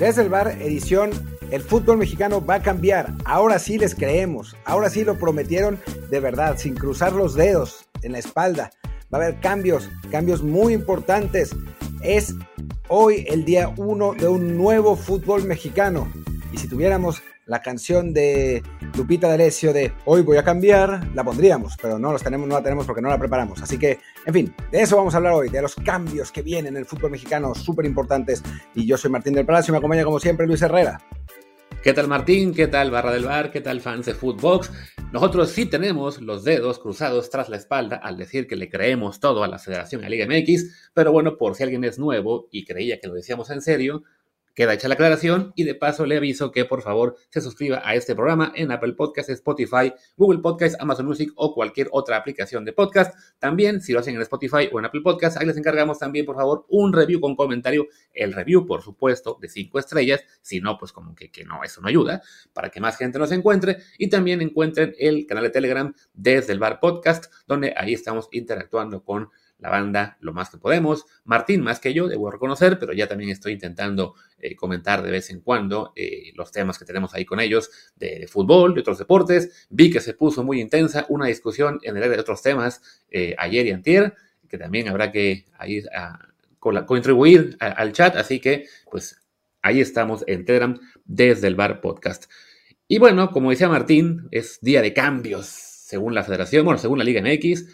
Desde el bar, edición, el fútbol mexicano va a cambiar. Ahora sí les creemos. Ahora sí lo prometieron de verdad, sin cruzar los dedos en la espalda. Va a haber cambios, cambios muy importantes. Es hoy el día uno de un nuevo fútbol mexicano. Y si tuviéramos la canción de Lupita D'Alessio de Hoy voy a cambiar, la pondríamos, pero no, los tenemos, no la tenemos porque no la preparamos. Así que, en fin, de eso vamos a hablar hoy, de los cambios que vienen en el fútbol mexicano, súper importantes. Y yo soy Martín del Palacio y me acompaña como siempre Luis Herrera. ¿Qué tal Martín? ¿Qué tal Barra del Bar? ¿Qué tal fans de Footbox? Nosotros sí tenemos los dedos cruzados tras la espalda al decir que le creemos todo a la Federación y a Liga MX, pero bueno, por si alguien es nuevo y creía que lo decíamos en serio, Queda hecha la aclaración y de paso le aviso que por favor se suscriba a este programa en Apple Podcasts, Spotify, Google Podcasts, Amazon Music o cualquier otra aplicación de podcast. También, si lo hacen en Spotify o en Apple Podcasts, ahí les encargamos también, por favor, un review con comentario. El review, por supuesto, de cinco estrellas. Si no, pues como que, que no, eso no ayuda, para que más gente nos encuentre. Y también encuentren el canal de Telegram desde el Bar Podcast, donde ahí estamos interactuando con la banda lo más que podemos. Martín más que yo, debo reconocer, pero ya también estoy intentando eh, comentar de vez en cuando eh, los temas que tenemos ahí con ellos de, fútbol, de otros deportes. Vi que se puso muy intensa una discusión en el área de otros temas eh, ayer y antier, que también habrá que ahí contribuir al chat, así que pues ahí estamos en Telegram desde el Bar Podcast. Y bueno, como decía Martín, es día de cambios según la federación, bueno, según la Liga MX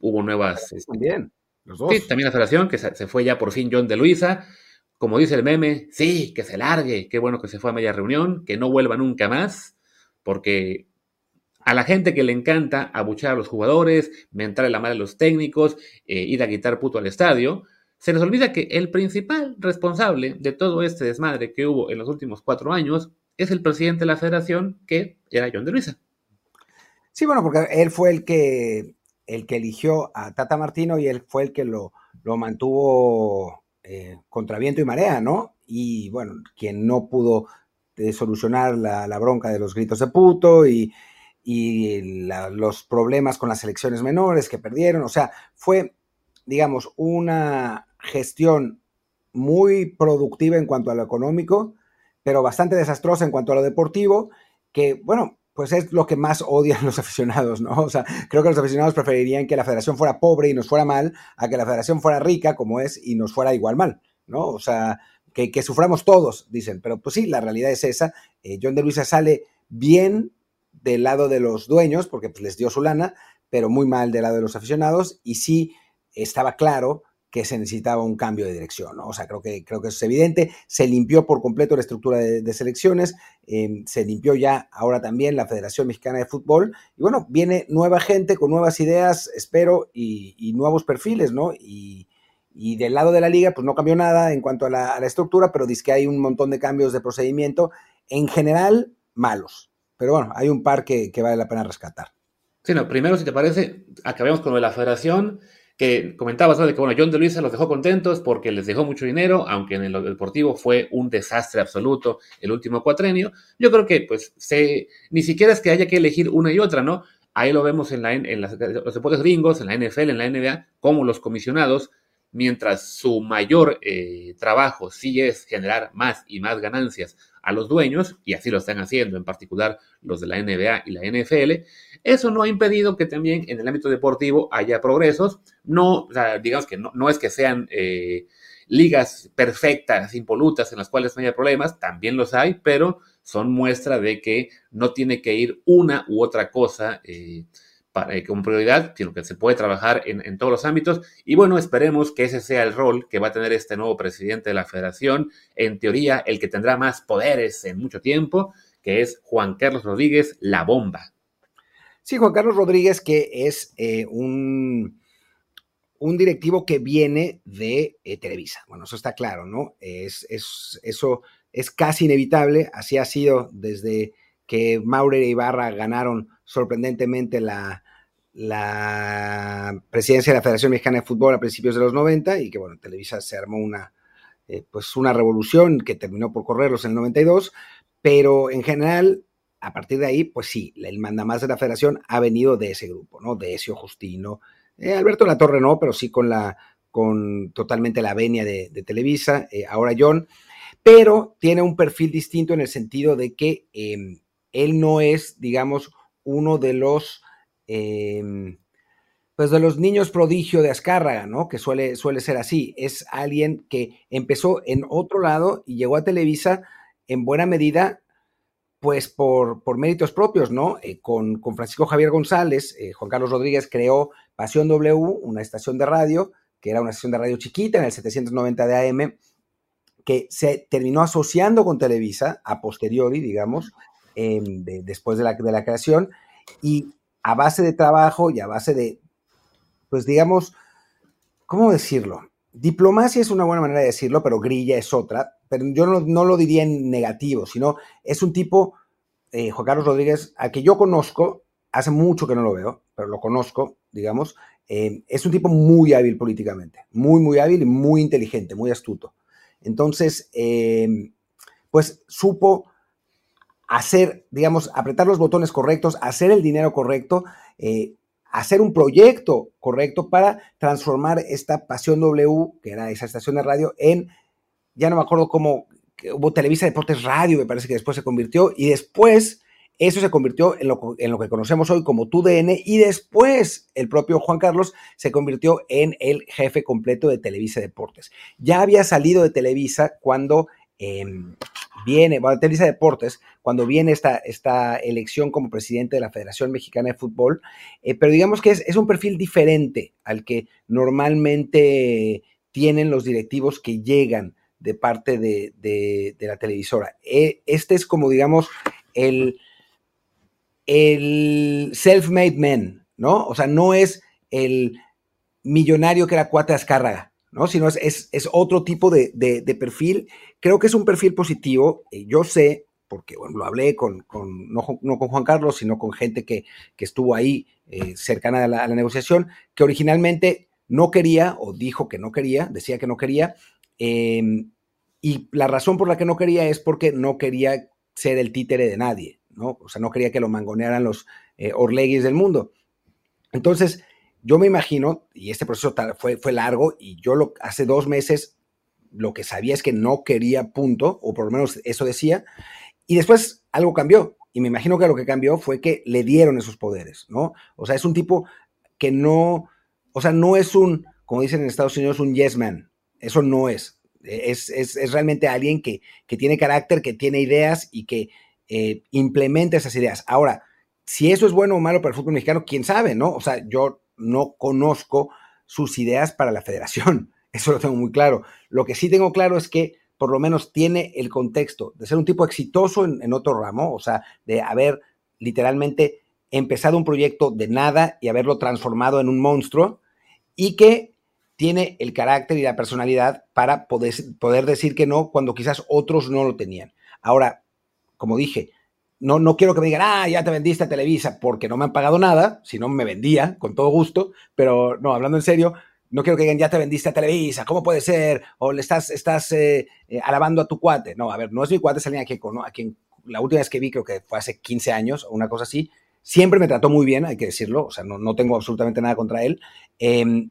hubo nuevas... Este, también, los dos. Sí, también la federación, que se, fue ya por fin John de Luisa. Como dice el meme, sí, que se largue, qué bueno que se fue a media reunión, que no vuelva nunca más, porque a la gente que le encanta abuchar a los jugadores, mentarle la madre a los técnicos, eh, ir a quitar puto al estadio, se les olvida que el principal responsable de todo este desmadre que hubo en los últimos cuatro años es el presidente de la federación, que era John de Luisa. Sí, bueno, porque él fue el que el que eligió a Tata Martino y él fue el que lo, lo mantuvo eh, contra viento y marea, ¿no? Y bueno, quien no pudo eh, solucionar la, bronca de los gritos de puto y, los problemas con las elecciones menores que perdieron, o sea, fue, digamos, una gestión muy productiva en cuanto a lo económico, pero bastante desastrosa en cuanto a lo deportivo, que, bueno, pues es lo que más odian los aficionados, ¿no? O sea, creo que los aficionados preferirían que la federación fuera pobre y nos fuera mal, a que la federación fuera rica como es y nos fuera igual mal, ¿no? O sea, que, suframos todos, dicen. Pero pues sí, la realidad es esa. Eh, John de Luisa sale bien del lado de los dueños, porque pues, les dio su lana, pero muy mal del lado de los aficionados. Y sí estaba claro que se necesitaba un cambio de dirección. ¿no? O sea, creo que, creo que eso es evidente. Se limpió por completo la estructura de, selecciones, em, se limpió ya ahora también la Federación Mexicana de Fútbol. Y bueno, viene nueva gente con nuevas ideas, espero, y, nuevos perfiles, ¿no? Y, del lado de la liga, pues no cambió nada en cuanto a la, estructura, pero dice que hay un montón de cambios de procedimiento, en general malos. Pero bueno, hay un par que, que vale la pena rescatar. Sí, no, primero, si te parece, acabemos con lo de la federación que comentabas, De que, bueno, John de Luisa los dejó contentos porque les dejó mucho dinero, aunque en el deportivo fue un desastre absoluto el último cuatrenio. Yo creo que, pues, se, ni siquiera es que haya que elegir una y otra, ¿no? Ahí lo vemos en, la, en los deportes gringos, en la NFL, en la NBA, como los comisionados, mientras su mayor eh, trabajo sí es generar más y más ganancias a los dueños, y así lo están haciendo, en particular los de la NBA y la NFL, eso no ha impedido que también en el ámbito deportivo haya progresos. No, digamos que no, es que sean eh, ligas perfectas, impolutas, en las cuales no haya problemas, también los hay, pero son muestra de que no tiene que ir una u otra cosa eh, para, eh, como prioridad, sino que se puede trabajar en, en, todos los ámbitos. Y bueno, esperemos que ese sea el rol que va a tener este nuevo presidente de la federación. En teoría, el que tendrá más poderes en mucho tiempo, que es Juan Carlos Rodríguez, la bomba. Sí, Juan Carlos Rodríguez, que es eh, un, un, directivo que viene de eh, Televisa. Bueno, eso está claro, ¿no? Es, eso es casi inevitable. Así ha sido desde que Maurer e Ibarra ganaron sorprendentemente la, la presidencia de la Federación Mexicana de Fútbol a principios de los 90 y que, bueno, Televisa se armó una, eh, pues una revolución que terminó por correrlos en el 92, pero en general a partir de ahí, pues sí, el mandamás de la federación ha venido de ese grupo, ¿no? De Ezio Justino, eh, Alberto La Torre no, pero sí con la, con totalmente la venia de, Televisa, eh, ahora John. pero tiene un perfil distinto en el sentido de que em, él no es, digamos, uno de los, em, pues de los niños prodigio de Azcárraga, ¿no? Que suele, suele ser así. Es alguien que empezó en otro lado y llegó a Televisa en buena medida, pues por, por méritos propios, ¿no? Eh, con, con, Francisco Javier González, eh, Juan Carlos Rodríguez creó Pasión W, una estación de radio, que era una estación de radio chiquita en el 790 de AM, que se terminó asociando con Televisa a posteriori, digamos, em, después de la, de la creación, y a base de trabajo y a base de, pues digamos, ¿cómo decirlo? Diplomacia es una buena manera de decirlo, pero grilla es otra. Pero yo no, lo diría en negativo, sino es un tipo, eh, Juan Carlos Rodríguez, al que yo conozco, hace mucho que no lo veo, pero lo conozco, digamos, eh, es un tipo muy hábil políticamente, muy, muy hábil y muy inteligente, muy astuto. Entonces, eh, pues supo hacer, digamos, apretar los botones correctos, hacer el dinero correcto, eh, hacer un proyecto correcto para transformar esta Pasión W, que era esa estación de radio, en, ya no me acuerdo cómo, hubo Televisa Deportes Radio, me parece que después se convirtió, y después eso se convirtió en lo, en lo, que conocemos hoy como TUDN y después el propio Juan Carlos se convirtió en el jefe completo de Televisa Deportes. Ya había salido de Televisa cuando em, viene, bueno, Televisa Deportes, cuando viene esta, esta elección como presidente de la Federación Mexicana de Fútbol, eh, pero digamos que es, un perfil diferente al que normalmente tienen los directivos que llegan de parte de, de la televisora. Eh, este es como, digamos, el el self-made man, ¿no? O sea, no es el millonario que era cuate Azcárraga, ¿no? Sino es, es, otro tipo de, perfil. Creo que es un perfil positivo. Yo sé, porque bueno, lo hablé con, con no, con Juan Carlos, sino con gente que, estuvo ahí eh, cercana a la, negociación, que originalmente no quería, o dijo que no quería, decía que no quería, em, y la razón por la que no quería es porque no quería ser el títere de nadie, ¿no? O sea, no quería que lo mangonearan los eh, Orleguis del mundo. Entonces, yo me imagino, y este proceso fue, fue largo, y yo lo, hace dos meses lo que sabía es que no quería punto, o por lo menos eso decía, y después algo cambió, y me imagino que lo que cambió fue que le dieron esos poderes, ¿no? O sea, es un tipo que no, o sea, no es un, como dicen en Estados Unidos, un yes man, eso no es. Es, es, es realmente alguien que, que, tiene carácter, que tiene ideas y que eh, implementa esas ideas. Ahora, si eso es bueno o malo para el fútbol mexicano, quién sabe, ¿no? O sea, yo no conozco sus ideas para la federación, eso lo tengo muy claro. Lo que sí tengo claro es que por lo menos tiene el contexto de ser un tipo exitoso en, otro ramo, o sea, de haber literalmente empezado un proyecto de nada y haberlo transformado en un monstruo, y que tiene el carácter y la personalidad para poder, poder decir que no cuando quizás otros no lo tenían. Ahora, como dije, no, no quiero que me digan, ah, ya te vendiste a Televisa porque no me han pagado nada, si no me vendía con todo gusto, pero no, hablando en serio, no quiero que digan, ya te vendiste a Televisa, ¿cómo puede ser? O le estás, estás eh, eh, alabando a tu cuate. No, a ver, no es mi cuate, es alguien a quien, a quien la última vez que vi, creo que fue hace 15 años o una cosa así, siempre me trató muy bien, hay que decirlo, o sea, no, no tengo absolutamente nada contra él, em,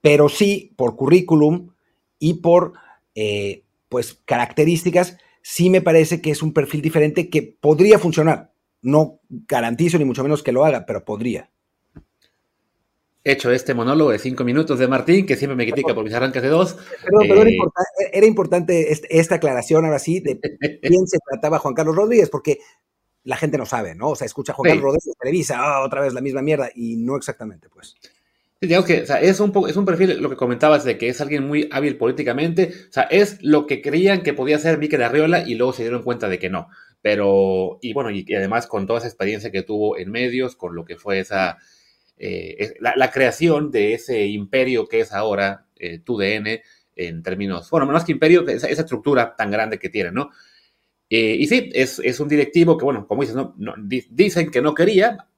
pero sí por currículum y por, eh, pues, características sí me parece que es un perfil diferente que podría funcionar. No garantizo ni mucho menos que lo haga, pero podría. Hecho este monólogo de cinco minutos de Martín, que siempre me critica por mis arranques de dos. Perdón, pero eh, era, importante esta aclaración ahora sí de quién se trataba Juan Carlos Rodríguez, porque la gente no sabe, ¿no? O sea, escucha Juan Carlos Rodríguez, Televisa, ah, otra vez la misma mierda, y no exactamente, pues digamos que es, un es un perfil, lo que comentabas, de que es alguien muy hábil políticamente. O sea, es lo que creían que podía ser Mikel Arriola y luego se dieron cuenta de que no. Pero, y bueno, y, además con toda esa experiencia que tuvo en medios, con lo que fue esa, eh, la, creación de ese imperio que es ahora eh, TUDN, en términos, bueno, menos que imperio, esa, estructura tan grande que tiene, ¿no? Eh, y sí, es, es, un directivo que, bueno, como dices, ¿no? dicen que no quería,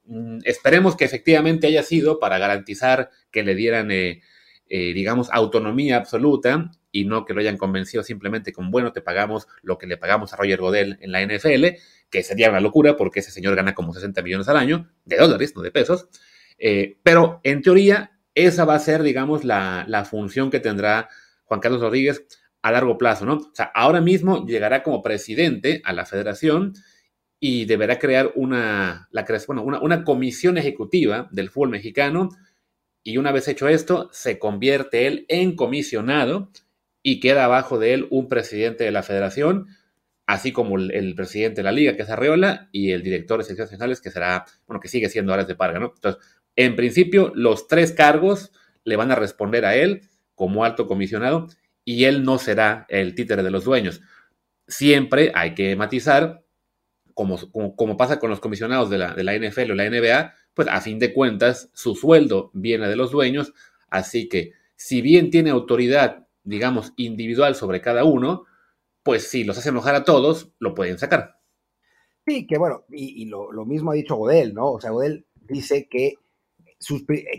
esperemos que efectivamente haya sido para garantizar que le dieran, eh, eh, digamos, autonomía absoluta y no que lo hayan convencido simplemente con, bueno, te pagamos lo que le pagamos a Roger Godel en la NFL, que sería una locura porque ese señor gana como 60 millones al año, de dólares, no de pesos. Eh, pero en teoría, esa va a ser, digamos, la, la función que tendrá Juan Carlos Rodríguez a largo plazo, ¿no? O sea, ahora mismo llegará como presidente a la federación y deberá crear una, la, bueno, una, una comisión ejecutiva del fútbol mexicano y una vez hecho esto, se convierte él en comisionado y queda abajo de él un presidente de la federación, así como el, presidente de la liga, que es Arreola, y el director de secciones nacionales, que será, bueno, que sigue siendo Ares de Parga, ¿no? Entonces, en principio, los tres cargos le van a responder a él como alto comisionado y él no será el títere de los dueños. Siempre hay que matizar, como, como, pasa con los comisionados de la, de la NFL o la NBA, pues a fin de cuentas su sueldo viene de los dueños, así que si bien tiene autoridad, digamos, individual sobre cada uno, pues si los hace enojar a todos, lo pueden sacar. Sí, que bueno, y, lo, mismo ha dicho Godel, ¿no? O sea, Godel dice que,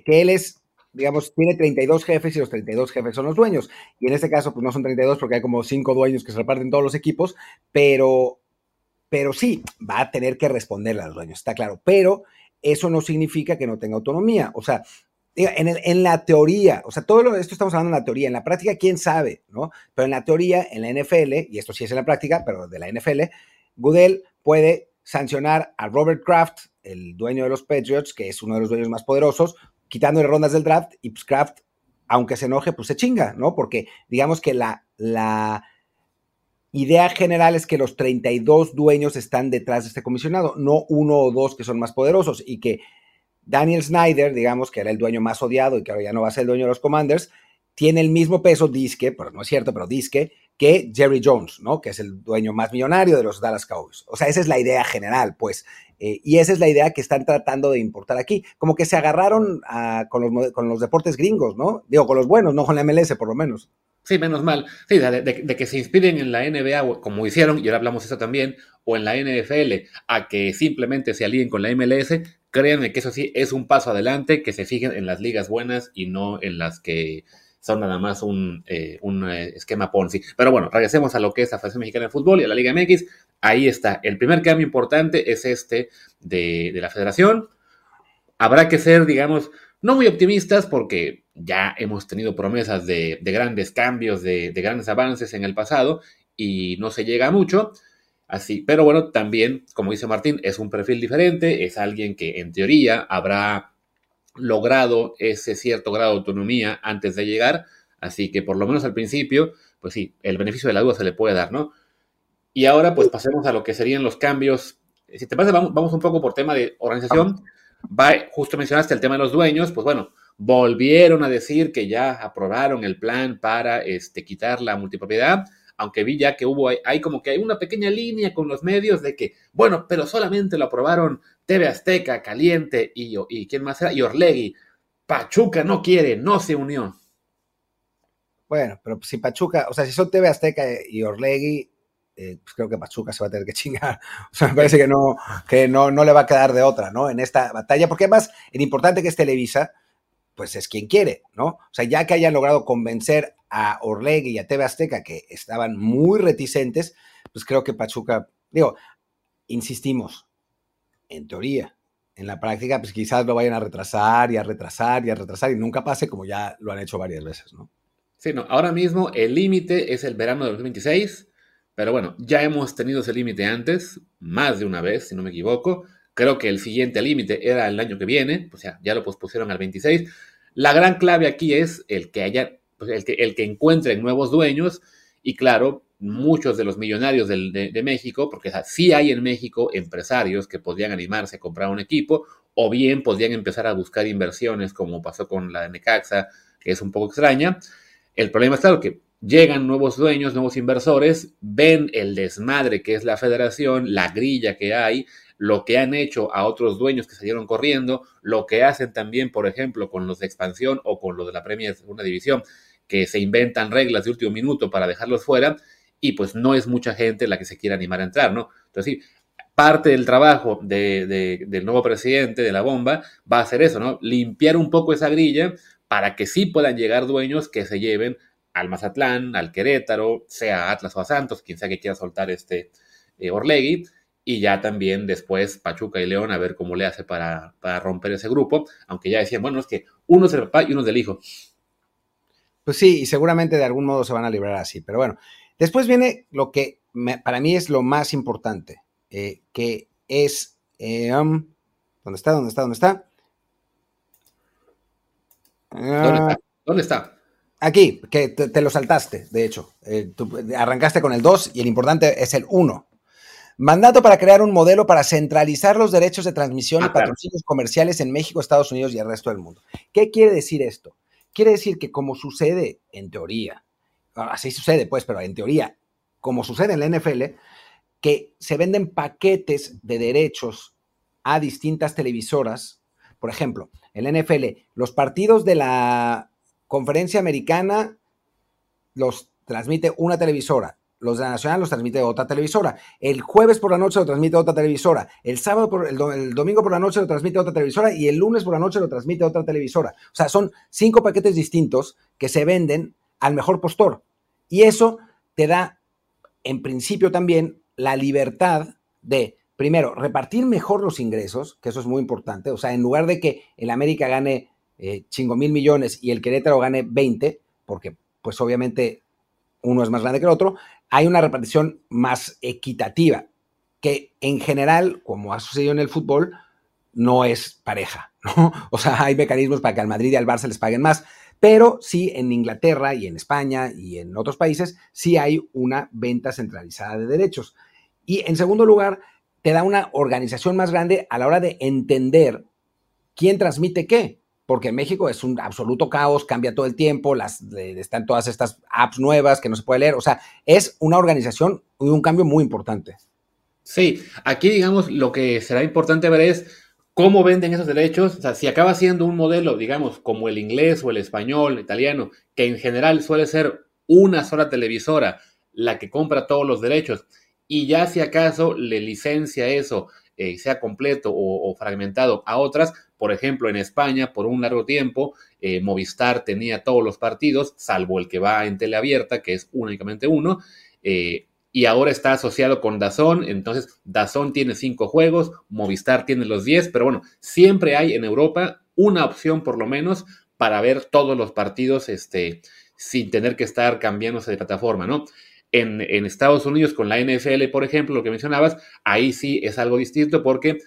que él es, digamos, tiene 32 jefes y los 32 jefes son los dueños. Y en este caso, pues no son 32 porque hay como 5 dueños que se reparten todos los equipos, pero, pero sí, va a tener que responderle a los dueños, está claro. Pero eso no significa que no tenga autonomía. O sea, en, la teoría, o sea, todo esto estamos hablando en la teoría, en la práctica, quién sabe, ¿no? Pero en la teoría, en la NFL, y esto sí es en la práctica, pero de la NFL, Goodell puede sancionar a Robert Kraft, el dueño de los Patriots, que es uno de los dueños más poderosos, quitándole rondas del draft, y pues Kraft, aunque se enoje, pues se chinga, ¿no? Porque digamos que la, la idea general es que los 32 dueños están detrás de este comisionado, no uno o dos que son más poderosos y que Daniel Snyder, digamos que era el dueño más odiado y que ahora ya no va a ser el dueño de los Commanders, tiene el mismo peso, disque, pero no es cierto, pero disque, que Jerry Jones, ¿no? Que es el dueño más millonario de los Dallas Cowboys. O sea, esa es la idea general, pues. Eh, y esa es la idea que están tratando de importar aquí. Como que se agarraron con, los, con los deportes gringos, ¿no? Digo, con los buenos, no con la MLS, por lo menos. Sí, menos mal. Sí, de, que se inspiren en la NBA, como hicieron, y ahora hablamos eso también, o en la NFL, a que simplemente se alíen con la MLS, créanme que eso sí es un paso adelante, que se fijen en las ligas buenas y no en las que son nada más un, eh, eh, esquema Ponzi. Pero bueno, regresemos a lo que es la Federación Mexicana de Fútbol y a la Liga MX. Ahí está. El primer cambio importante es este de, de la federación. Habrá que ser, digamos, no muy optimistas porque ya hemos tenido promesas de, grandes cambios, de, grandes avances en el pasado y no se llega a mucho. Así, pero bueno, también, como dice Martín, es un perfil diferente, es alguien que en teoría habrá logrado ese cierto grado de autonomía antes de llegar, así que por lo menos al principio, pues sí, el beneficio de la duda se le puede dar, ¿no? Y ahora pues pasemos a lo que serían los cambios. Si te parece, vamos, un poco por tema de organización. Justo mencionaste el tema de los dueños, pues bueno, volvieron a decir que ya aprobaron el plan para este, quitar la multipropiedad, aunque vi ya que hubo, hay, como que hay una pequeña línea con los medios de que, bueno, pero solamente lo aprobaron TV Azteca, Caliente y, y ¿quién más era? Y Orlegui. Pachuca no quiere, no se unió. Bueno, pero si Pachuca, o sea, si son TV Azteca y Orlegui, eh, pues creo que Pachuca se va a tener que chingar. O sea, me parece que no, que no, no le va a quedar de otra, ¿no? En esta batalla, porque además, el importante que es Televisa, pues es quien quiere, ¿no? O sea, ya que hayan logrado convencer a Orlegui y a TV Azteca, que estaban muy reticentes, pues creo que Pachuca, digo, insistimos, en teoría, en la práctica, pues quizás lo vayan a retrasar y a retrasar y a retrasar y nunca pase como ya lo han hecho varias veces, ¿no? Sí, no, ahora mismo el límite es el verano de 2026, pero bueno, ya hemos tenido ese límite antes, más de una vez, si no me equivoco. Creo que el siguiente límite era el año que viene, o sea, ya lo pospusieron al 26. La gran clave aquí es el que haya, pues, el, que, el que encuentren nuevos dueños y claro, muchos de los millonarios de, México, porque sí hay en México empresarios que podrían animarse a comprar un equipo o bien podrían empezar a buscar inversiones como pasó con la de Necaxa, que es un poco extraña. El problema es claro que llegan nuevos dueños, nuevos inversores, ven el desmadre que es la federación, la grilla que hay, lo que han hecho a otros dueños que salieron corriendo, lo que hacen también, por ejemplo, con los de expansión o con los de la Premier Segunda División, que se inventan reglas de último minuto para dejarlos fuera, y pues no es mucha gente la que se quiere animar a entrar, ¿no? Entonces, sí, parte del trabajo del nuevo presidente de la bomba va a ser eso, ¿no? Limpiar un poco esa grilla para que sí puedan llegar dueños que se lleven al Mazatlán, al Querétaro, sea Atlas o a Santos, quien sea que quiera soltar este eh, Orlegui, y ya también después Pachuca y León a ver cómo le hace para, romper ese grupo, aunque ya decían, bueno, es que uno es el papá y uno es del hijo. Pues sí, y seguramente de algún modo se van a librar así. Pero bueno, después viene lo que para mí es lo más importante, eh, que es... Eh, um, ¿Dónde está? ¿Dónde está? ¿Dónde está? ¿Dónde está? ¿Dónde está? Aquí, que te, lo saltaste, de hecho. Eh, arrancaste con el 2 y el importante es el 1. Mandato para crear un modelo para centralizar los derechos de transmisión y ah, patrocinios comerciales en México, Estados Unidos y el resto del mundo. ¿Qué quiere decir esto? Quiere decir que como sucede en teoría, así sucede pues, pero en teoría, como sucede en la NFL, que se venden paquetes de derechos a distintas televisoras. Por ejemplo, en la NFL, los partidos de la conferencia americana los transmite una televisora, los de la Nacional los transmite otra televisora, el jueves por la noche lo transmite otra televisora, el sábado por el, el, domingo por la noche lo transmite otra televisora y el lunes por la noche lo transmite otra televisora. O sea, son cinco paquetes distintos que se venden al mejor postor. Y eso te da, en principio también, la libertad de, primero, repartir mejor los ingresos, que eso es muy importante. O sea, en lugar de que el América gane eh, chingo mil millones y el Querétaro gane 20, porque pues obviamente uno es más grande que el otro, hay una repartición más equitativa, que en general, como ha sucedido en el fútbol, no es pareja, ¿no? O sea, hay mecanismos para que al Madrid y al Barça les paguen más, pero sí en Inglaterra y en España y en otros países sí hay una venta centralizada de derechos. Y en segundo lugar, te da una organización más grande a la hora de entender quién transmite qué porque en México es un absoluto caos, cambia todo el tiempo, las, están todas estas apps nuevas que no se puede leer, o sea, es una organización y un cambio muy importante. Sí, aquí digamos lo que será importante ver es cómo venden esos derechos, o sea, si acaba siendo un modelo, digamos, como el inglés o el español, el italiano, que en general suele ser una sola televisora la que compra todos los derechos, y ya si acaso le licencia eso, eh, sea completo o fragmentado a otras, por ejemplo, en España, por un largo tiempo, eh, Movistar tenía todos los partidos, salvo el que va en teleabierta, que es únicamente uno, eh, y ahora está asociado con Dazón, entonces Dazón tiene cinco juegos, Movistar tiene los diez, pero bueno, siempre hay en Europa una opción por lo menos para ver todos los partidos este, sin tener que estar cambiándose de plataforma, ¿no? En, Estados Unidos con la NFL, por ejemplo, lo que mencionabas, ahí sí es algo distinto porque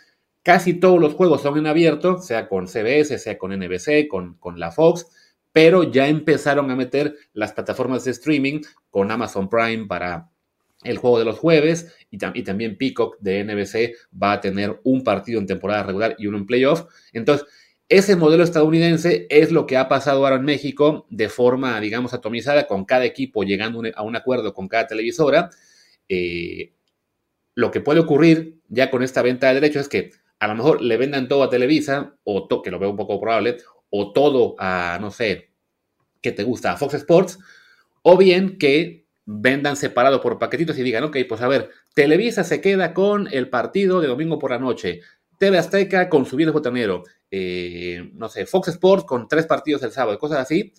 Casi todos los juegos son en abierto, sea con CBS, sea con NBC, con, con la Fox, pero ya empezaron a meter las plataformas de streaming con Amazon Prime para el juego de los jueves y, y, también Peacock de NBC va a tener un partido en temporada regular y uno en playoff. Entonces, ese modelo estadounidense es lo que ha pasado ahora en México de forma, digamos, atomizada, con cada equipo llegando a un acuerdo con cada televisora. Eh, lo que puede ocurrir ya con esta venta de derechos es que a lo mejor le vendan todo a Televisa, o que lo veo un poco probable, o todo a, no sé, que te gusta, a Fox Sports, o bien que vendan separado por paquetitos y digan, ok, pues a ver, Televisa se queda con el partido de domingo por la noche, TV Azteca con su viejo eh, no sé, Fox Sports con tres partidos el sábado, cosas así,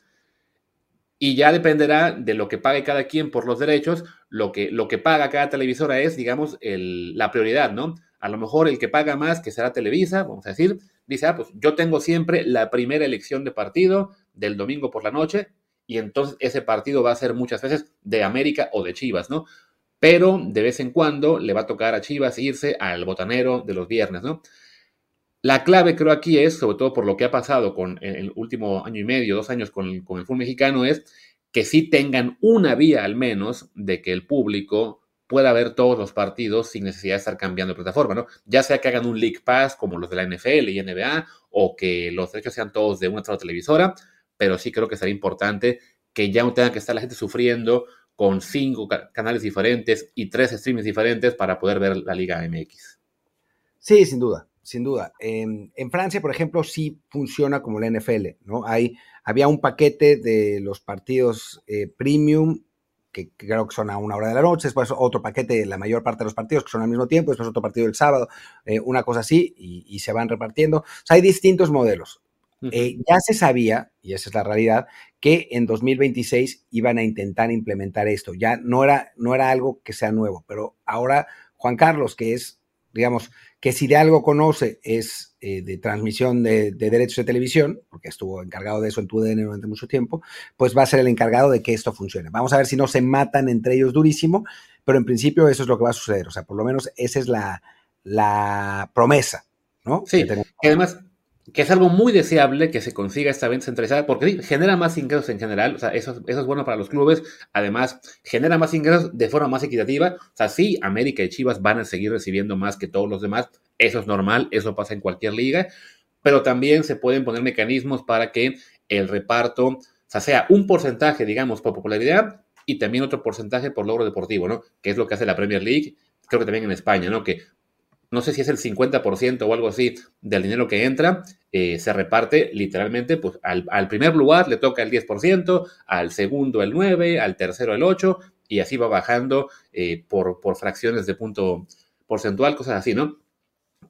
y ya dependerá de lo que pague cada quien por los derechos, lo que, lo que paga cada televisora es, digamos, la prioridad, ¿no? A lo mejor el que paga más, que será Televisa, vamos a decir, dice, ah, pues yo tengo siempre la primera elección de partido del domingo por la noche y entonces ese partido va a ser muchas veces de América o de Chivas, ¿no? Pero de vez en cuando le va a tocar a Chivas irse al botanero de los viernes, ¿no? La clave creo aquí es, sobre todo por lo que ha pasado con el último año y medio, dos años con, con el fútbol mexicano, es que sí tengan una vía al menos de que el público pueda ver todos los partidos sin necesidad de estar cambiando de plataforma, ¿no? Ya sea que hagan un League Pass como los de la NFL y NBA, o que los derechos sean todos de una sola televisora, pero sí creo que sería importante que ya no tenga que estar la gente sufriendo con cinco canales diferentes y tres streamings diferentes para poder ver la Liga MX. Sí, sin duda, sin duda. En, Francia, por ejemplo, sí funciona como la NFL, ¿no? Hay, había un paquete de los partidos eh, premium que, creo que son a una hora de la noche, después otro paquete, la mayor parte de los partidos que son al mismo tiempo, después otro partido el sábado, eh, una cosa así, y, se van repartiendo. O sea, hay distintos modelos. Eh, ya se sabía, y esa es la realidad, que en 2026 iban a intentar implementar esto. Ya no era, no era algo que sea nuevo, pero ahora Juan Carlos, que es digamos, que si de algo conoce es eh, de transmisión de, derechos de televisión, porque estuvo encargado de eso en TUDN durante mucho tiempo, pues va a ser el encargado de que esto funcione. Vamos a ver si no se matan entre ellos durísimo, pero en principio eso es lo que va a suceder. O sea, por lo menos esa es la, la promesa, ¿no? Sí, que además que es algo muy deseable que se consiga esta venta centralizada, porque genera más ingresos en general, o sea, eso, eso, es bueno para los clubes, además genera más ingresos de forma más equitativa, o sea, sí, América y Chivas van a seguir recibiendo más que todos los demás, eso es normal, eso pasa en cualquier liga, pero también se pueden poner mecanismos para que el reparto, sea, sea un porcentaje, digamos, por popularidad y también otro porcentaje por logro deportivo, ¿no? Que es lo que hace la Premier League, creo que también en España, ¿no? Que no sé si es el 50% o algo así del dinero que entra, eh, se reparte literalmente, pues al, primer lugar le toca el 10%, al segundo el 9%, al tercero el 8%, y así va bajando eh, por, por fracciones de punto porcentual, cosas así, ¿no?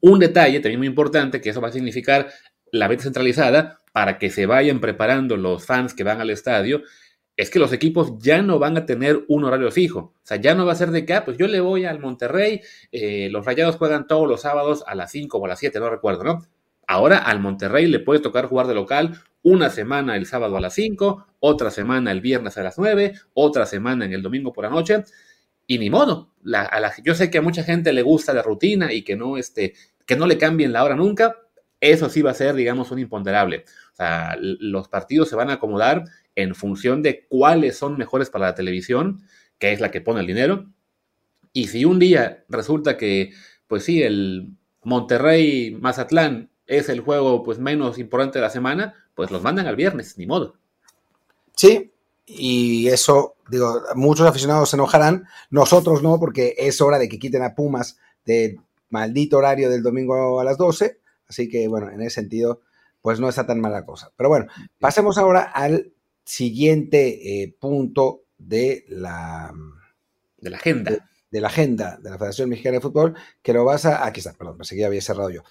Un detalle también muy importante, que eso va a significar la venta centralizada para que se vayan preparando los fans que van al estadio es que los equipos ya no van a tener un horario fijo. O sea, ya no va a ser de que, ah, pues yo le voy al Monterrey, eh, los rayados juegan todos los sábados a las 5 o a las 7, no recuerdo, ¿no? Ahora al Monterrey le puede tocar jugar de local una semana el sábado a las 5, otra semana el viernes a las 9, otra semana en el domingo por la noche, y ni modo. yo sé que a mucha gente le gusta la rutina y que no, este, que no le cambien la hora nunca. Eso sí va a ser, digamos, un imponderable. O sea, los partidos se van a acomodar en función de cuáles son mejores para la televisión, que es la que pone el dinero. Y si un día resulta que, pues sí, el Monterrey Mazatlán es el juego pues menos importante de la semana, pues los mandan al viernes, ni modo. Sí, y eso, digo, muchos aficionados se enojarán, nosotros no, porque es hora de que quiten a Pumas del maldito horario del domingo a las 12, así que bueno, en ese sentido, pues no está tan mala cosa. Pero bueno, pasemos ahora al siguiente eh, punto de la, de la agenda. De, la agenda de la Federación Mexicana de Fútbol, que lo vas a. Aquí está, perdón, pensé que había cerrado yo.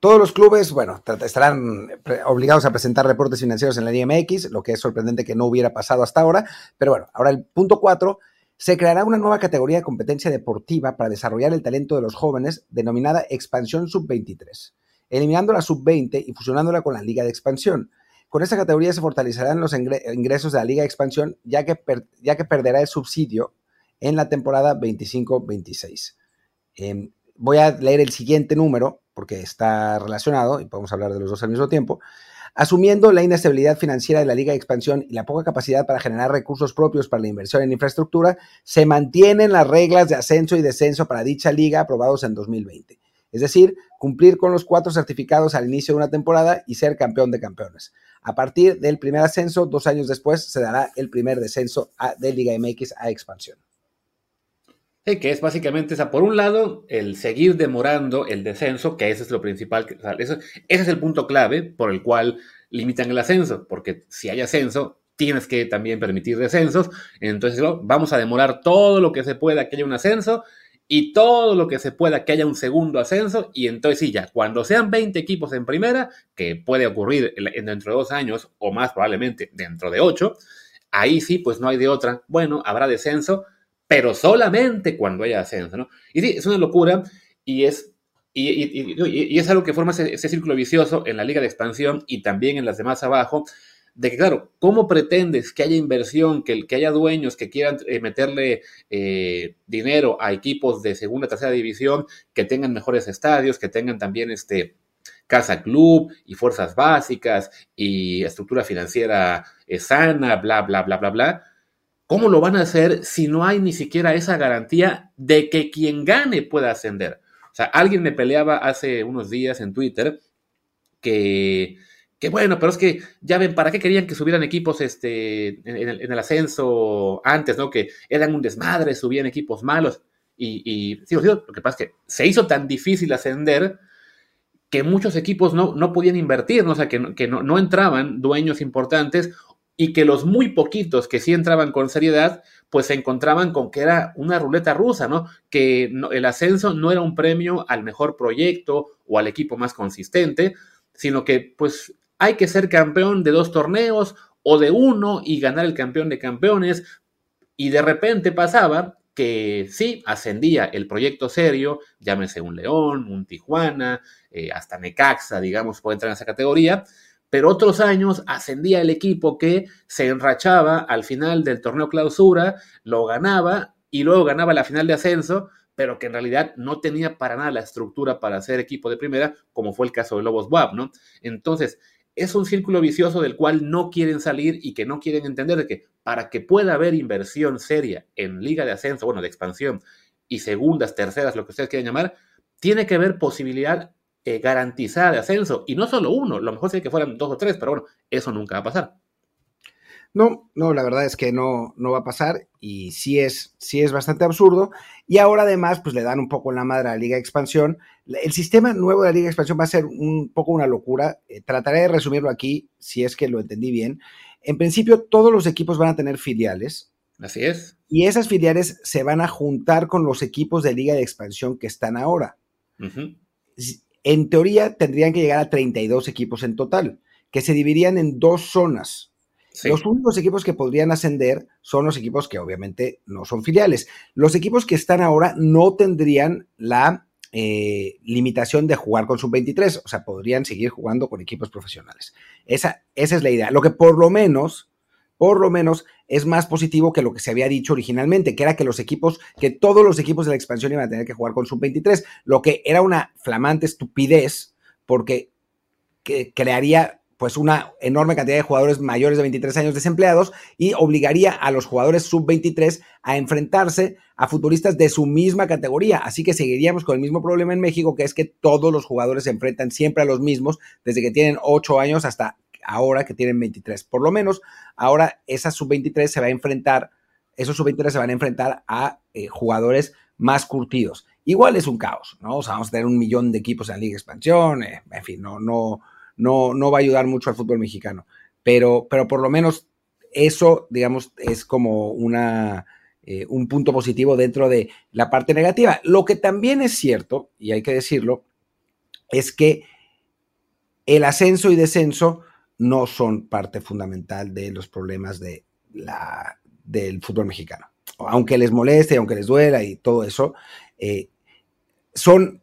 Todos los clubes, bueno, estarán obligados a presentar reportes financieros en la DMX, lo que es sorprendente que no hubiera pasado hasta ahora. Pero bueno, ahora el punto cuatro, se creará una nueva categoría de competencia deportiva para desarrollar el talento de los jóvenes, denominada Expansión Sub-23, eliminando la Sub-20 y fusionándola con la Liga de Expansión. Con esta categoría se fortalecerán los ingresos de la Liga de Expansión, ya que, ya que perderá el subsidio en la temporada 25-26. Em, voy a leer el siguiente número, porque está relacionado y podemos hablar de los dos al mismo tiempo. Asumiendo la inestabilidad financiera de la Liga de Expansión y la poca capacidad para generar recursos propios para la inversión en infraestructura, se mantienen las reglas de ascenso y descenso para dicha liga aprobados en 2020. Es decir, cumplir con los cuatro certificados al inicio de una temporada y ser campeón de campeones. A partir del primer ascenso, dos años después, se dará el primer descenso de Liga MX a expansión. Sí, que es básicamente, o por un lado, el seguir demorando el descenso, que ese es lo principal, ese es el punto clave por el cual limitan el ascenso, porque si hay ascenso, tienes que también permitir descensos, entonces vamos a demorar todo lo que se pueda que haya un ascenso y todo lo que se pueda que haya un segundo ascenso y entonces sí, ya, cuando sean 20 equipos en primera, que puede ocurrir dentro de dos años o más probablemente dentro de ocho, ahí sí, pues no hay de otra. Bueno, habrá descenso, pero solamente cuando haya ascenso, ¿no? Y sí, es una locura y es, y, es algo que forma ese, ese círculo vicioso en la liga de expansión y también en las demás abajo, de que, claro, ¿cómo pretendes que haya inversión, que, que haya dueños que quieran eh, meterle eh, dinero a equipos de segunda, tercera división, que tengan mejores estadios, que tengan también este casa club y fuerzas básicas y estructura financiera eh, sana, bla, bla, bla, bla, bla? ¿Cómo lo van a hacer si no hay ni siquiera esa garantía de que quien gane pueda ascender? O sea, alguien me peleaba hace unos días en Twitter que que bueno, pero es que ya ven, ¿para qué querían que subieran equipos este, en, el, ascenso antes, ¿no? Que eran un desmadre, subían equipos malos. Y, y sí, lo que pasa es que se hizo tan difícil ascender que muchos equipos no, no podían invertir, ¿no? o sea, que, no, que no, entraban dueños importantes y que los muy poquitos que sí entraban con seriedad, pues se encontraban con que era una ruleta rusa, ¿no? Que el ascenso no era un premio al mejor proyecto o al equipo más consistente, sino que pues hay que ser campeón de dos torneos o de uno y ganar el campeón de campeones. Y de repente pasaba que sí ascendía el proyecto serio, llámese un León, un Tijuana, eh, hasta Necaxa, digamos, puede entrar en esa categoría, pero otros años ascendía el equipo que se enrachaba al final del torneo clausura, lo ganaba y luego ganaba la final de ascenso, pero que en realidad no tenía para nada la estructura para ser equipo de primera, como fue el caso de Lobos WAP, ¿no? Entonces, es un círculo vicioso del cual no quieren salir y que no quieren entender de que para que pueda haber inversión seria en liga de ascenso, bueno, de expansión y segundas, terceras, lo que ustedes quieran llamar, tiene que haber posibilidad eh, garantizada de ascenso. Y no solo uno, lo mejor sería que fueran dos o tres, pero bueno, eso nunca va a pasar. No, no, la verdad es que no, no va a pasar y sí es, sí es bastante absurdo. Y ahora además, pues le dan un poco la madre a la Liga de Expansión. El sistema nuevo de la Liga de Expansión va a ser un poco una locura. Eh, trataré de resumirlo aquí, si es que lo entendí bien. En principio, todos los equipos van a tener filiales. Así es. Y esas filiales se van a juntar con los equipos de Liga de Expansión que están ahora. En teoría, tendrían que llegar a 32 equipos en total, que se dividirían en dos zonas los únicos equipos que podrían ascender son los equipos que obviamente no son filiales. Los equipos que están ahora no tendrían la eh, limitación de jugar con sub-23, o sea, podrían seguir jugando con equipos profesionales. Esa, esa es la idea. Lo que por lo menos, por lo menos, es más positivo que lo que se había dicho originalmente, que era que los equipos, que todos los equipos de la expansión iban a tener que jugar con sub-23, lo que era una flamante estupidez, porque que crearía pues una enorme cantidad de jugadores mayores de 23 años desempleados y obligaría a los jugadores sub-23 a enfrentarse a futbolistas de su misma categoría. Así que seguiríamos con el mismo problema en México, que es que todos los jugadores se enfrentan siempre a los mismos desde que tienen 8 años hasta ahora que tienen 23. Por lo menos ahora esa sub-23 se va a enfrentar, esos sub-23 se van a enfrentar a eh, jugadores más curtidos. Igual es un caos, ¿no? O sea, vamos a tener un millón de equipos en la Liga Expansión, eh, en fin, no, no, no, no va a ayudar mucho al fútbol mexicano. Pero, pero por lo menos eso, digamos, es como una, eh, un punto positivo dentro de la parte negativa. Lo que también es cierto, y hay que decirlo, es que el ascenso y descenso no son parte fundamental de los problemas de la, del fútbol mexicano. Aunque les moleste, aunque les duela y todo eso, eh, son,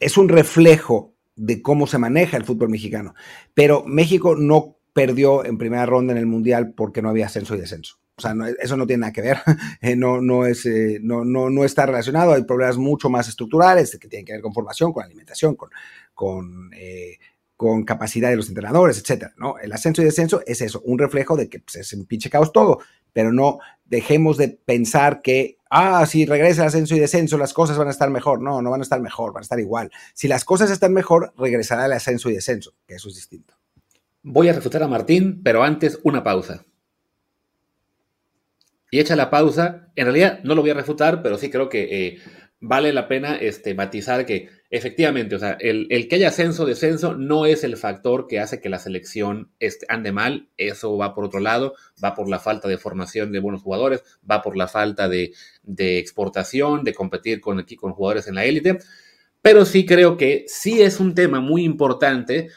es un reflejo de cómo se maneja el fútbol mexicano. Pero México no perdió en primera ronda en el Mundial porque no había ascenso y descenso. O sea, eso no tiene nada que ver, eh, no, no, es, eh, no, no, no, está relacionado, hay problemas mucho más estructurales que tienen que ver con formación, con alimentación, con, con, eh, con capacidad de los entrenadores, etcétera, ¿no? El ascenso y descenso es eso, un reflejo de que pues, es un pinche caos todo, pero no dejemos de pensar que ah, si regresa ascenso y descenso, las cosas van a estar mejor. No, no van a estar mejor, van a estar igual. Si las cosas están mejor, regresará el ascenso y descenso, que eso es distinto. Voy a refutar a Martín, pero antes una pausa. Y hecha la pausa, en realidad no lo voy a refutar, pero sí creo que eh, vale la pena este, matizar que efectivamente, o sea, el, que haya ascenso, descenso no es el factor que hace que la selección este, ande mal, eso va por otro lado, va por la falta de formación de buenos jugadores, va por la falta de, exportación, de competir con, con jugadores en la élite, pero sí creo que sí es un tema muy importante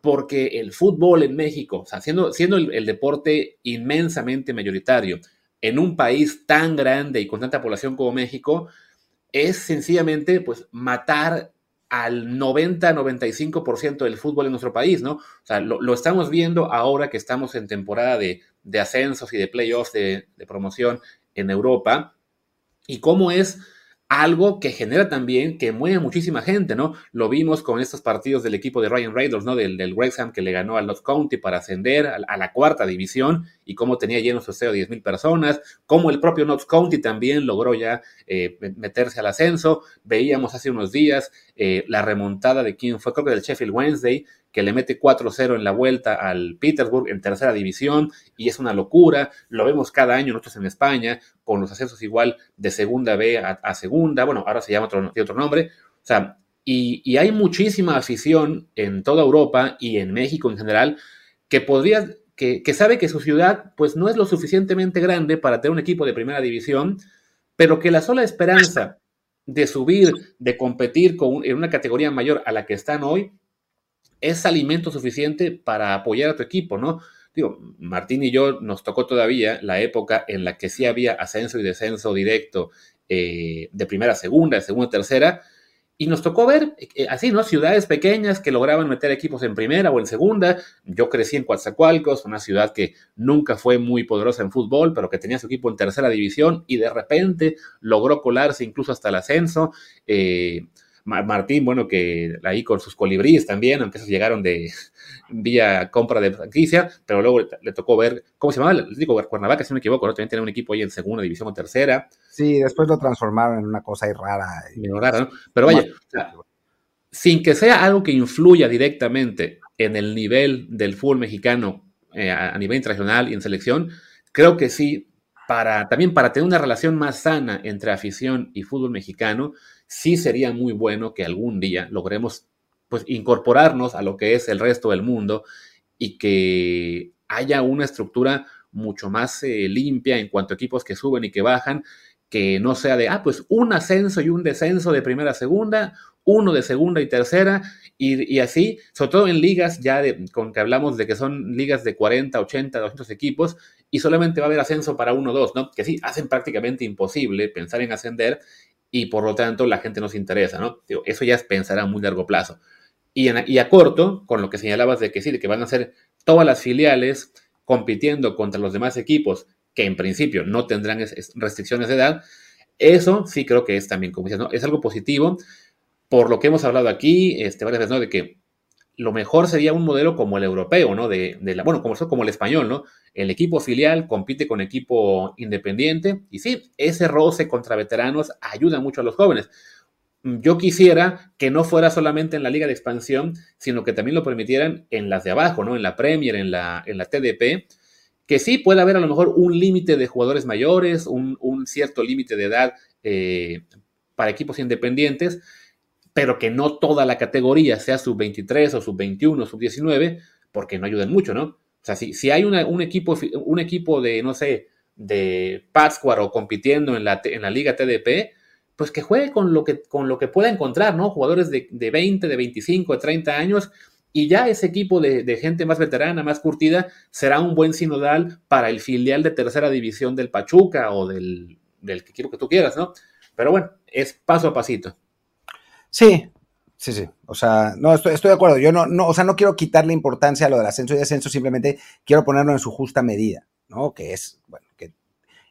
porque el fútbol en México, o sea, siendo, siendo el deporte inmensamente mayoritario en un país tan grande y con tanta población como México, es sencillamente pues matar al 90-95% del fútbol en nuestro país, ¿no? O sea, lo, estamos viendo ahora que estamos en temporada de, ascensos y de playoffs de, de promoción en Europa y cómo es algo que genera también que mueve muchísima gente, ¿no? Lo vimos con estos partidos del equipo de Ryan Reynolds, ¿no? Del, del Wrexham que le ganó al North County para ascender a, la cuarta división y cómo tenía lleno su estadio de 10 mil personas, cómo el propio North County también logró ya eh, meterse al ascenso. Veíamos hace unos días eh, la remontada de quien fue, creo que del Sheffield Wednesday, que le mete 4-0 en la vuelta al Petersburg en tercera división y es una locura. Lo vemos cada año nosotros en España con los ascensos igual de segunda B a, segunda. Bueno, ahora se llama otro, otro nombre. O sea, y, hay muchísima afición en toda Europa y en México en general que podría, que, sabe que su ciudad pues no es lo suficientemente grande para tener un equipo de primera división, pero que la sola esperanza de subir, de competir con, en una categoría mayor a la que están hoy, es alimento suficiente para apoyar a tu equipo, ¿no? digo, Martín y yo nos tocó todavía la época en la que sí había ascenso y descenso directo eh, de primera a segunda, de segunda a tercera, y nos tocó ver eh, así, ¿no? Ciudades pequeñas que lograban meter equipos en primera o en segunda. Yo crecí en Coatzacoalcos, una ciudad que nunca fue muy poderosa en fútbol, pero que tenía su equipo en tercera división y de repente logró colarse incluso hasta el ascenso. Eh, Martín, bueno, que ahí con sus colibríes también, aunque esos llegaron de vía compra de franquicia, pero luego le, tocó ver, ¿cómo se llamaba? Les digo, Cuernavaca, si no me equivoco, ¿no? también tenía un equipo ahí en segunda división o tercera. Sí, después lo transformaron en una cosa ahí rara. rara, ¿no? Pero vaya, sin que sea algo que influya directamente en el nivel del fútbol mexicano eh, a nivel internacional y en selección, creo que sí, para, también para tener una relación más sana entre afición y fútbol mexicano, sí sería muy bueno que algún día logremos pues incorporarnos a lo que es el resto del mundo y que haya una estructura mucho más eh, limpia en cuanto a equipos que suben y que bajan, que no sea de, ah, pues un ascenso y un descenso de primera a segunda, uno de segunda y tercera, y, así, sobre todo en ligas ya de, con que hablamos de que son ligas de 40, 80, 200 equipos, y solamente va a haber ascenso para uno o dos, ¿no? Que sí, hacen prácticamente imposible pensar en ascender, y por lo tanto la gente nos interesa, ¿no? eso ya es pensar a muy largo plazo. Y, a corto, con lo que señalabas de que sí, de que van a ser todas las filiales compitiendo contra los demás equipos que en principio no tendrán restricciones de edad, eso sí creo que es también, como dices, ¿no? es algo positivo, por lo que hemos hablado aquí este, varias veces, ¿no? De que lo mejor sería un modelo como el europeo, ¿no? De, bueno, como, como el español, ¿no? El equipo filial compite con equipo independiente y sí, ese roce contra veteranos ayuda mucho a los jóvenes. Yo quisiera que no fuera solamente en la liga de expansión, sino que también lo permitieran en las de abajo, ¿no? En la Premier, en la, en la TDP, que sí puede haber a lo mejor un límite de jugadores mayores, un, cierto límite de edad eh, para equipos independientes, pero que no toda la categoría sea sub-23 o sub-21 o sub-19, porque no ayudan mucho, ¿no? O sea, si, si hay un, equipo, un equipo de, no sé, de Pátzcuaro compitiendo en la, en la liga TDP, pues que juegue con lo que, con lo que pueda encontrar, ¿no? Jugadores de, de 20, de 25, de 30 años, y ya ese equipo de, de, gente más veterana, más curtida, será un buen sinodal para el filial de tercera división del Pachuca o del, del equipo que tú quieras, ¿no? Pero bueno, es paso a pasito. Sí, sí, sí. O sea, no, estoy, de acuerdo. Yo no, no, o sea, no quiero quitarle importancia a lo del ascenso y descenso, simplemente quiero ponerlo en su justa medida, ¿no? Que es, bueno, que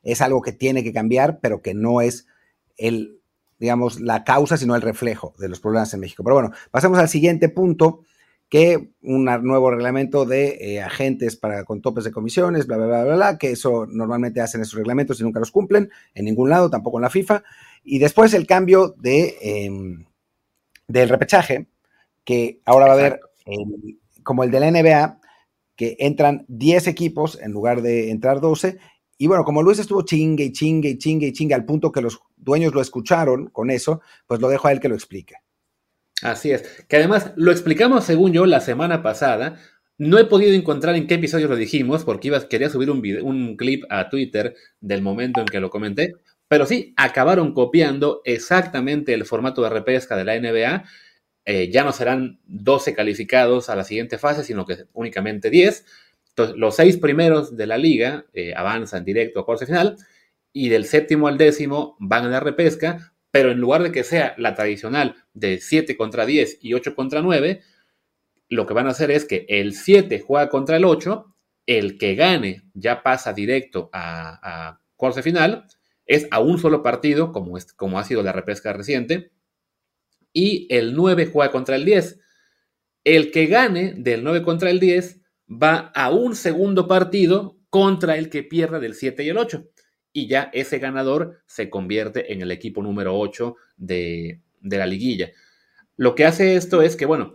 es algo que tiene que cambiar, pero que no es el, digamos, la causa, sino el reflejo de los problemas en México. Pero bueno, pasamos al siguiente punto, que un nuevo reglamento de eh, agentes para con topes de comisiones, bla, bla, bla, bla, bla, que eso normalmente hacen esos reglamentos y nunca los cumplen en ningún lado, tampoco en la FIFA. Y después el cambio de... Em, del repechaje, que ahora va a haber, como el de la NBA, que entran 10 equipos en lugar de entrar 12. Y bueno, como Luis estuvo chingue y chingue y chingue y chingue al punto que los dueños lo escucharon con eso, pues lo dejo a él que lo explique. Así es, que además lo explicamos según yo la semana pasada. No he podido encontrar en qué episodio lo dijimos porque iba, quería subir un, un clip a Twitter del momento en que lo comenté, pero sí, acabaron copiando exactamente el formato de repesca de la NBA. Eh, ya no serán 12 calificados a la siguiente fase, sino que únicamente 10. Entonces, los seis primeros de la liga eh, avanzan directo a cuarto final y del séptimo al décimo van a la repesca, pero en lugar de que sea la tradicional de 7 contra 10 y 8 contra 9, lo que van a hacer es que el 7 juega contra el 8, el que gane ya pasa directo a, a cuarto final es a un solo partido, como, es, como ha sido la repesca reciente, y el 9 juega contra el 10. El que gane del 9 contra el 10 va a un segundo partido contra el que pierda del 7 y el 8. Y ya ese ganador se convierte en el equipo número 8 de, de la liguilla. Lo que hace esto es que, bueno,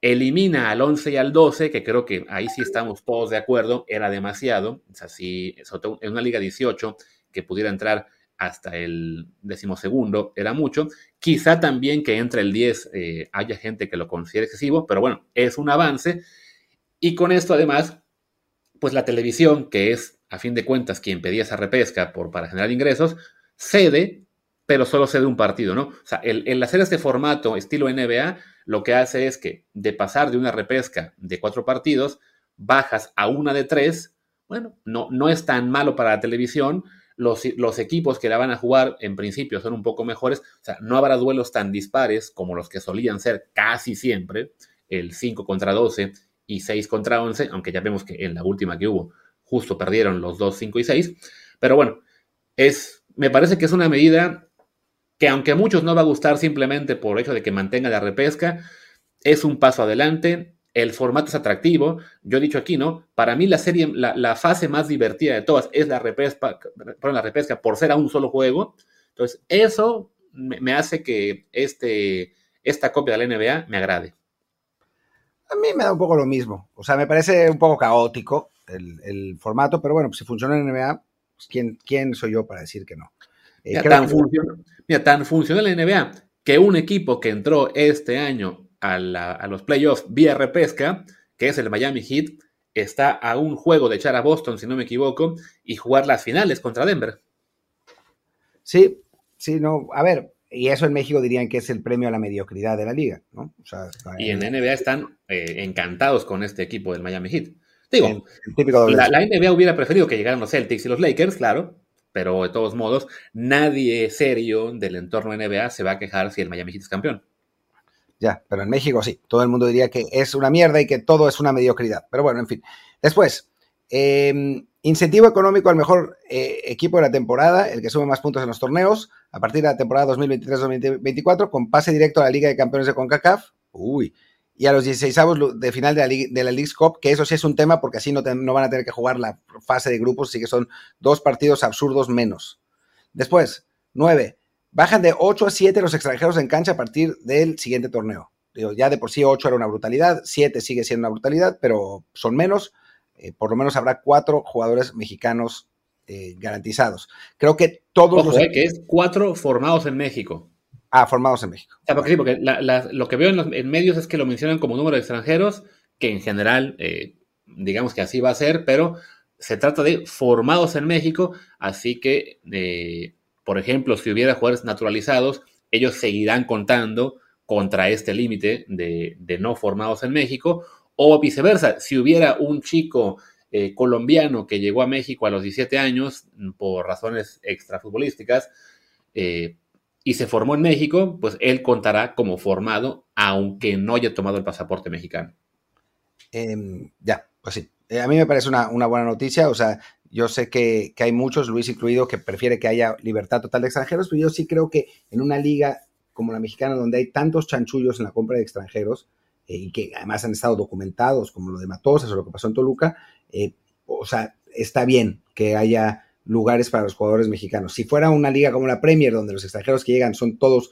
elimina al 11 y al 12, que creo que ahí sí estamos todos de acuerdo, era demasiado. Es así, en una liga 18 que pudiera entrar hasta el decimosegundo era mucho. Quizá también que entre el 10 eh, haya gente que lo considere excesivo, pero bueno, es un avance. Y con esto además, pues la televisión, que es a fin de cuentas quien pedía esa repesca por, para generar ingresos, cede, pero solo cede un partido, ¿no? O sea, el, el hacer este formato estilo NBA, lo que hace es que de pasar de una repesca de cuatro partidos, bajas a una de tres, bueno, no, no es tan malo para la televisión. Los, equipos que la van a jugar en principio son un poco mejores, o sea, no habrá duelos tan dispares como los que solían ser casi siempre, el 5 contra 12 y 6 contra 11, aunque ya vemos que en la última que hubo justo perdieron los 2, 5 y 6, pero bueno, es, me parece que es una medida que aunque a muchos no va a gustar simplemente por el hecho de que mantenga la repesca, es un paso adelante, el formato es atractivo. Yo he dicho aquí, ¿no? Para mí la serie, la, fase más divertida de todas es la repesca, la repesca por ser a un solo juego. Entonces, eso me, hace que este, esta copia de la NBA me agrade. A mí me da un poco lo mismo. O sea, me parece un poco caótico el, formato, pero bueno, pues si funciona en NBA, pues ¿quién, ¿quién soy yo para decir que no? Eh, tan, funciona, mira, tan funciona la NBA que un equipo que entró este año a, los playoffs vía repesca, que es el Miami Heat, está a un juego de echar a Boston, si no me equivoco, y jugar las finales contra Denver. Sí, sí, no, a ver, y eso en México dirían que es el premio a la mediocridad de la liga, ¿no? y en NBA están eh, encantados con este equipo del Miami Heat. Digo, la, la, NBA hubiera preferido que llegaran los Celtics y los Lakers, claro, pero de todos modos, nadie serio del entorno NBA se va a quejar si el Miami Heat es campeón. Ya, pero en México sí, todo el mundo diría que es una mierda y que todo es una mediocridad. Pero bueno, en fin. Después, em, incentivo económico al mejor eh, equipo de la temporada, el que sube más puntos en los torneos, a partir de la temporada 2023-2024, con pase directo a la Liga de Campeones de CONCACAF. Uy. Y a los 16 de final de la, de la League Cup, que eso sí es un tema porque así no, no van a tener que jugar la fase de grupos, así que son dos partidos absurdos menos. Después, 9 Bajan de 8 a 7 los extranjeros en cancha a partir del siguiente torneo. Digo, ya de por sí 8 era una brutalidad, 7 sigue siendo una brutalidad, pero son menos. Eh, por lo menos habrá 4 jugadores mexicanos eh, garantizados. Creo que todos los. Eh, que es 4 formados en México. Ah, formados en México. O sea, porque sí, porque lo que veo en, los, medios es que lo mencionan como número de extranjeros, que en general, digamos que así va a ser, pero se trata de formados en México, así que por ejemplo, si hubiera jugadores naturalizados, ellos seguirán contando contra este límite de, no formados en México, o viceversa, si hubiera un chico eh, colombiano que llegó a México a los 17 años por razones extrafutbolísticas eh, y se formó en México, pues él contará como formado, aunque no haya tomado el pasaporte mexicano. Em, ya, pues sí. Eh, a mí me parece una, una, buena noticia, o sea, yo sé que, hay muchos, Luis incluido, que prefiere que haya libertad total de extranjeros, pero yo sí creo que en una liga como la mexicana, donde hay tantos chanchullos en la compra de extranjeros, eh, y que además han estado documentados, como lo de Matosas o lo que pasó en Toluca, eh, o sea, está bien que haya lugares para los jugadores mexicanos. Si fuera una liga como la Premier, donde los extranjeros que llegan son todos,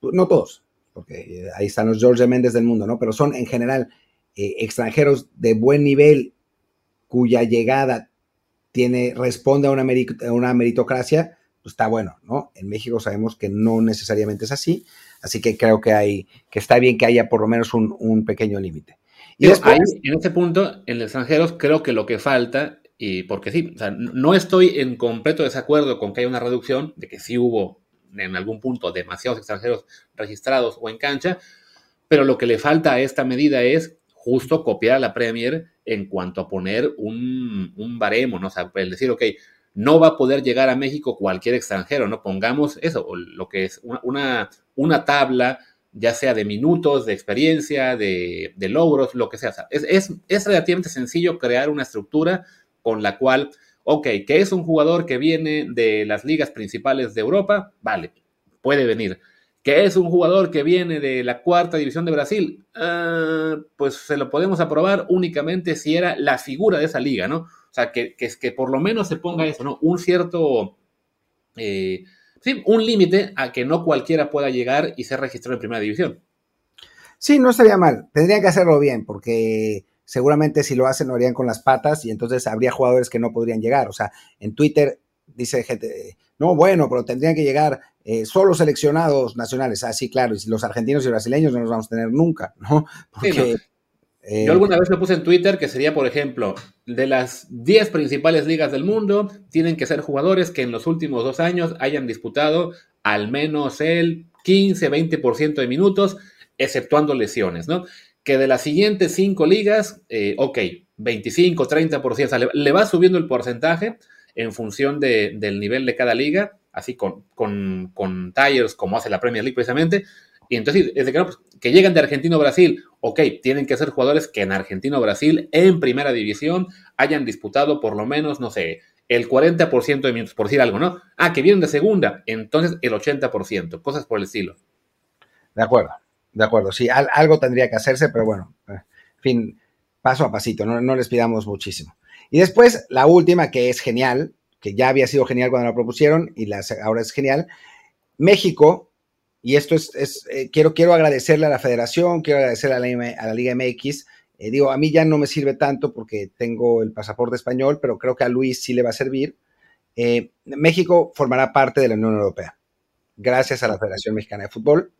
no todos, porque ahí están los George Méndez del mundo, ¿no? Pero son en general extranjeros de buen nivel cuya llegada tiene, responde a una, una meritocracia, pues está bueno, ¿no? En México sabemos que no necesariamente es así, así que creo que hay, que está bien que haya por lo menos un, pequeño límite. Y después, en este punto, en los extranjeros, creo que lo que falta, y porque sí, no estoy en completo desacuerdo con que haya una reducción, de que sí hubo en algún punto demasiados extranjeros registrados o en cancha, pero lo que le falta a esta medida es justo copiar a la Premier en cuanto a poner un, un baremo, ¿no? O sea, el decir, ok, no va a poder llegar a México cualquier extranjero, ¿no? Pongamos eso, lo que es una, una, tabla, ya sea de minutos, de experiencia, de, logros, lo que sea. es, es, es, relativamente sencillo crear una estructura con la cual, ok, que es un jugador que viene de las ligas principales de Europa, vale, puede venir que es un jugador que viene de la cuarta división de Brasil, ah, pues se lo podemos aprobar únicamente si era la figura de esa liga, ¿no? O sea, que, que, que por lo menos se ponga eso, ¿no? Un cierto, eh, sí, un límite a que no cualquiera pueda llegar y ser registrado en primera división. Sí, no estaría mal. Tendrían que hacerlo bien, porque seguramente si lo hacen lo harían con las patas y entonces habría jugadores que no podrían llegar. O sea, en Twitter dice gente, no, bueno, pero tendrían que llegar eh, solo seleccionados nacionales. Ah, sí, claro, y los argentinos y brasileños no los vamos a tener nunca, ¿no? Porque, eh, Yo alguna vez lo puse en Twitter que sería, por ejemplo, de las 10 principales ligas del mundo, tienen que ser jugadores que en los últimos dos años hayan disputado al menos el 15-20% de minutos, exceptuando lesiones, ¿no? Que de las siguientes cinco ligas, eh, ok, 25, 30%, o sea, le, va subiendo el porcentaje en función del nivel de cada liga, así con, con, con tires como hace la Premier League precisamente. Y entonces, que, pues, que llegan de Argentina o Brasil, ok, tienen que ser jugadores que en Argentina o Brasil, en primera división, hayan disputado por lo menos, no sé, el 40% de minutos, por decir algo, ¿no? Ah, que vienen de segunda, entonces el 80%, cosas por el estilo. De acuerdo, de acuerdo, sí, algo tendría que hacerse, pero bueno, eh, en fin, paso a pasito, no, no les pidamos muchísimo. Y después, la última, que es genial, que ya había sido genial cuando la propusieron y ahora es genial, México, y esto es, eh, quiero, quiero agradecerle a la federación, quiero agradecerle a la, a la Liga MX, eh, digo, a mí ya no me sirve tanto porque tengo el pasaporte español, pero creo que a Luis sí le va a servir. Eh, México formará parte de la Unión Europea, gracias a la Federación Mexicana de Fútbol.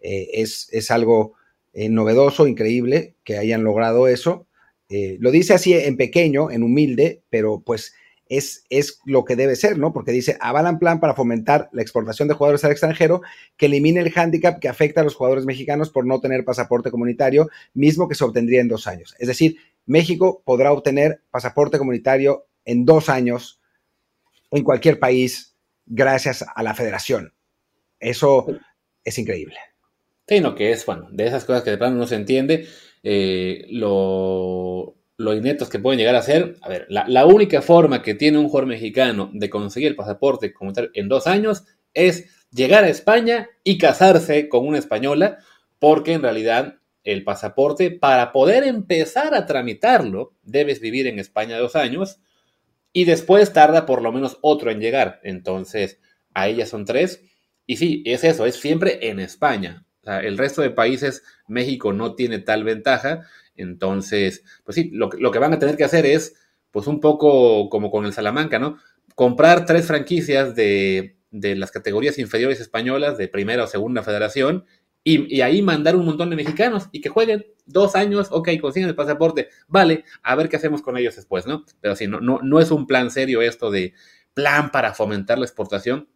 Eh, es, es, algo novedoso, increíble que hayan logrado eso. lo dice así en pequeño, en humilde, pero pues es, lo que debe ser, ¿no? Porque dice, avalan plan para fomentar la exportación de jugadores al extranjero que elimine el hándicap que afecta a los jugadores mexicanos por no tener pasaporte comunitario, mismo que se obtendría en dos años. Es decir, México podrá obtener pasaporte comunitario en dos años en cualquier país gracias a la federación. Eso es increíble. Sí, no, que es, bueno, de esas cosas que de plano no se entiende, eh, lo, lo ineptos que pueden llegar a ser. A ver, la, única forma que tiene un jugador mexicano de conseguir el pasaporte comunitario en dos años es llegar a España y casarse con una española, porque en realidad el pasaporte, para poder empezar a tramitarlo, debes vivir en España dos años y después tarda por lo menos otro en llegar. Entonces, ahí ya son tres. Y sí, es eso, es siempre en España. el resto de países, México no tiene tal ventaja entonces, pues sí, lo, que van a tener que hacer es, pues un poco como con el Salamanca, ¿no? Comprar tres franquicias de, las categorías inferiores españolas de primera o segunda federación y, ahí mandar un montón de mexicanos y que jueguen dos años, ok, consiguen el pasaporte, vale, a ver qué hacemos con ellos después, ¿no? Pero sí, no, no, no es un plan serio esto de plan para fomentar la exportación,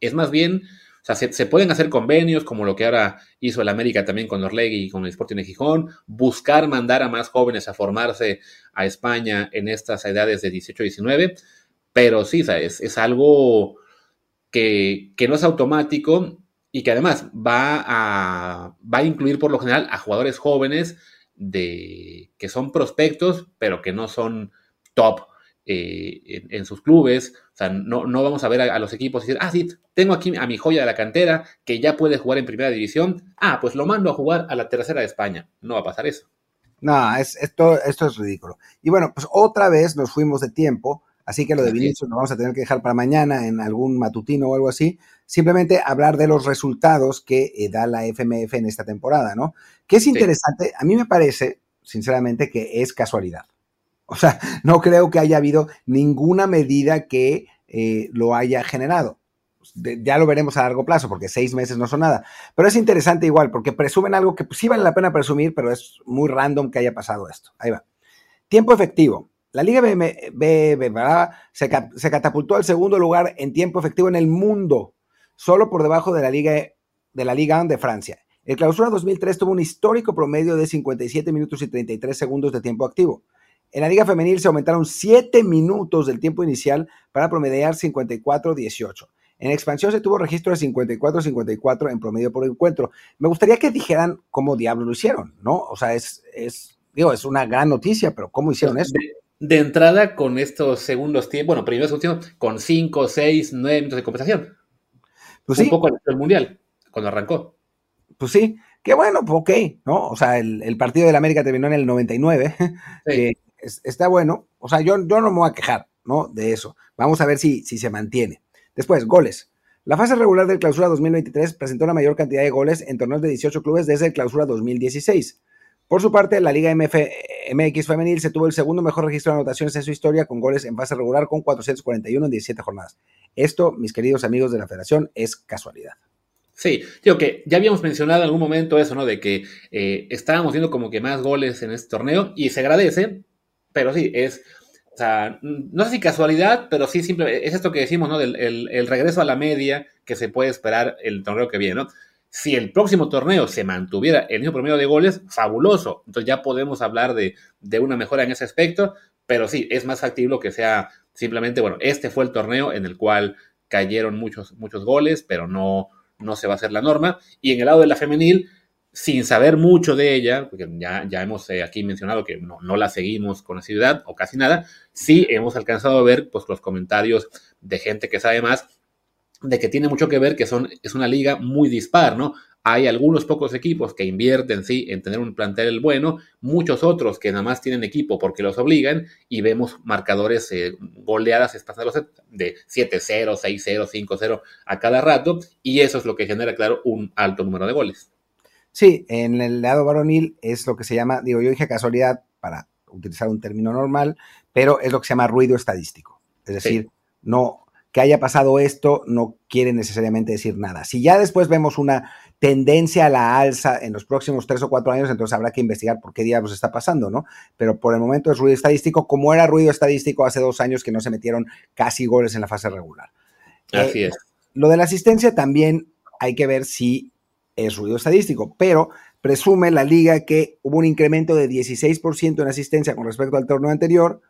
es más bien sea, se, pueden hacer convenios, como lo que ahora hizo el América también con Orlegui y con el Sporting de Gijón, buscar mandar a más jóvenes a formarse a España en estas edades de 18 y 19, pero sí, es, es algo que, no es automático y que además va a, va a incluir por lo general a jugadores jóvenes de, que son prospectos, pero que no son top eh, en, sus clubes. O sea, no, no vamos a ver a, los equipos y decir, ah, sí, tengo aquí a mi joya de la cantera que ya puede jugar en primera división. Ah, pues lo mando a jugar a la tercera de España. No va a pasar eso. No, es, esto, esto es ridículo. Y bueno, pues otra vez nos fuimos de tiempo. Así que lo de Vinicius lo vamos a tener que dejar para mañana en algún matutino o algo así. Simplemente hablar de los resultados que eh, da la FMF en esta temporada, ¿no? Que es interesante. A mí me parece, sinceramente, que es casualidad. O sea, no creo que haya habido ninguna medida que eh, lo haya generado. ya lo veremos a largo plazo, porque seis meses no son nada. Pero es interesante igual, porque presumen algo que sí vale la pena presumir, pero es muy random que haya pasado esto. Ahí va. Tiempo efectivo. La Liga B, se, se, catapultó al segundo lugar en tiempo efectivo en el mundo, solo por debajo de la Liga, de la Liga de Francia. El clausura 2003 tuvo un histórico promedio de 57 minutos y 33 segundos de tiempo activo. En la Liga Femenil se aumentaron 7 minutos del tiempo inicial para promediar 54-18. En expansión se tuvo registro de 54-54 en promedio por encuentro. Me gustaría que dijeran cómo diablos lo hicieron, ¿no? O sea, es, es, digo, es una gran noticia, pero ¿cómo hicieron eso? De, entrada, con estos segundos tiempos, bueno, primeros segundos, con 5, 6, 9 minutos de compensación. Pues Un poco el mundial, cuando arrancó. Pues sí, qué bueno, pues ok, ¿no? O sea, el, partido del América terminó en el 99, sí está bueno. O sea, yo, yo no me voy a quejar, ¿no? De eso. Vamos a ver si, si se mantiene. Después, goles. La fase regular del Clausura 2023 presentó la mayor cantidad de goles en torneos de 18 clubes desde el Clausura 2016. Por su parte, la Liga MF, MX Femenil se tuvo el segundo mejor registro de anotaciones en su historia con goles en fase regular con 441 en 17 jornadas. Esto, mis queridos amigos de la federación, es casualidad. Sí, digo que ya habíamos mencionado en algún momento eso, ¿no? De que eh, estábamos viendo como que más goles en este torneo y se agradece, pero sí, es, o sea, no sé si casualidad, pero sí simple, es esto que decimos, ¿no? Del el, regreso a la media que se puede esperar el torneo que viene, ¿no? Si el próximo torneo se mantuviera el mismo promedio de goles, fabuloso. Entonces ya podemos hablar de, de una mejora en ese aspecto, pero sí, es más factible que sea simplemente, bueno, este fue el torneo en el cual cayeron muchos, muchos goles, pero no, no se va a hacer la norma. Y en el lado de la femenil, sin saber mucho de ella, porque ya, hemos eh, aquí mencionado que no, la seguimos con asiduidad o casi nada, sí hemos alcanzado a ver pues, los comentarios de gente que sabe más, de que tiene mucho que ver que son, es una liga muy dispar, ¿no? Hay algunos pocos equipos que invierten, sí, en tener un plantel bueno, muchos otros que nada más tienen equipo porque los obligan y vemos marcadores eh, goleadas de 7-0, 6-0, 5-0 a cada rato y eso es lo que genera, claro, un alto número de goles. Sí, en el lado varonil es lo que se llama, digo, yo dije casualidad para utilizar un término normal, pero es lo que se llama ruido estadístico. Es decir, no que haya pasado esto no quiere necesariamente decir nada. Si ya después vemos una tendencia a la alza en los próximos tres o cuatro años, entonces habrá que investigar por qué diablos está pasando, ¿no? Pero por el momento es ruido estadístico, como era ruido estadístico hace dos años que no se metieron casi goles en la fase regular. Así eh, es. Lo de la asistencia también hay que ver si es ruido estadístico, pero presume la liga que hubo un incremento de 16% en asistencia con respecto al torneo anterior,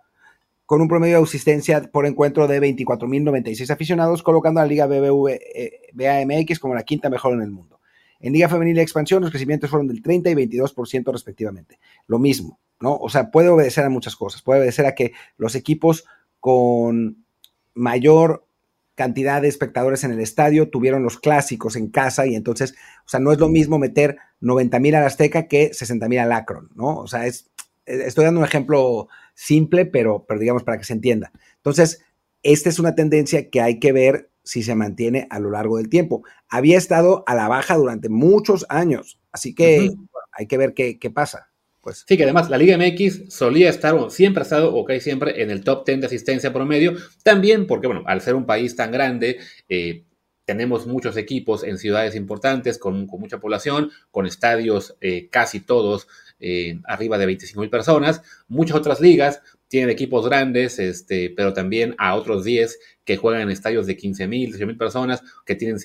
con un promedio de asistencia por encuentro de 24.096 aficionados, colocando a la Liga BBVA MX como la quinta mejor en el mundo. En Liga Femenil de Expansión, los crecimientos fueron del 30 y 22% respectivamente. Lo mismo, ¿no? O sea, puede obedecer a muchas cosas. Puede obedecer a que los equipos con mayor cantidad de espectadores en el estadio tuvieron los clásicos en casa y entonces, o sea, no es lo mismo meter 90 mil al Azteca que 60 mil al Akron, ¿no? O sea, es, estoy dando un ejemplo simple, pero, pero digamos para que se entienda. Entonces, esta es una tendencia que hay que ver si se mantiene a lo largo del tiempo. Había estado a la baja durante muchos años, así que hay que ver qué, pasa. Pues. Sí, que además la Liga MX solía estar, o siempre ha estado, o casi siempre, en el top 10 de asistencia promedio, también porque, bueno, al ser un país tan grande, eh, tenemos muchos equipos en ciudades importantes, con, mucha población, con estadios eh, casi todos eh, arriba de 25 mil personas. Muchas otras ligas tienen equipos grandes, este, pero también a otros 10 que juegan en estadios de 15 mil, 18 mil personas, que tienen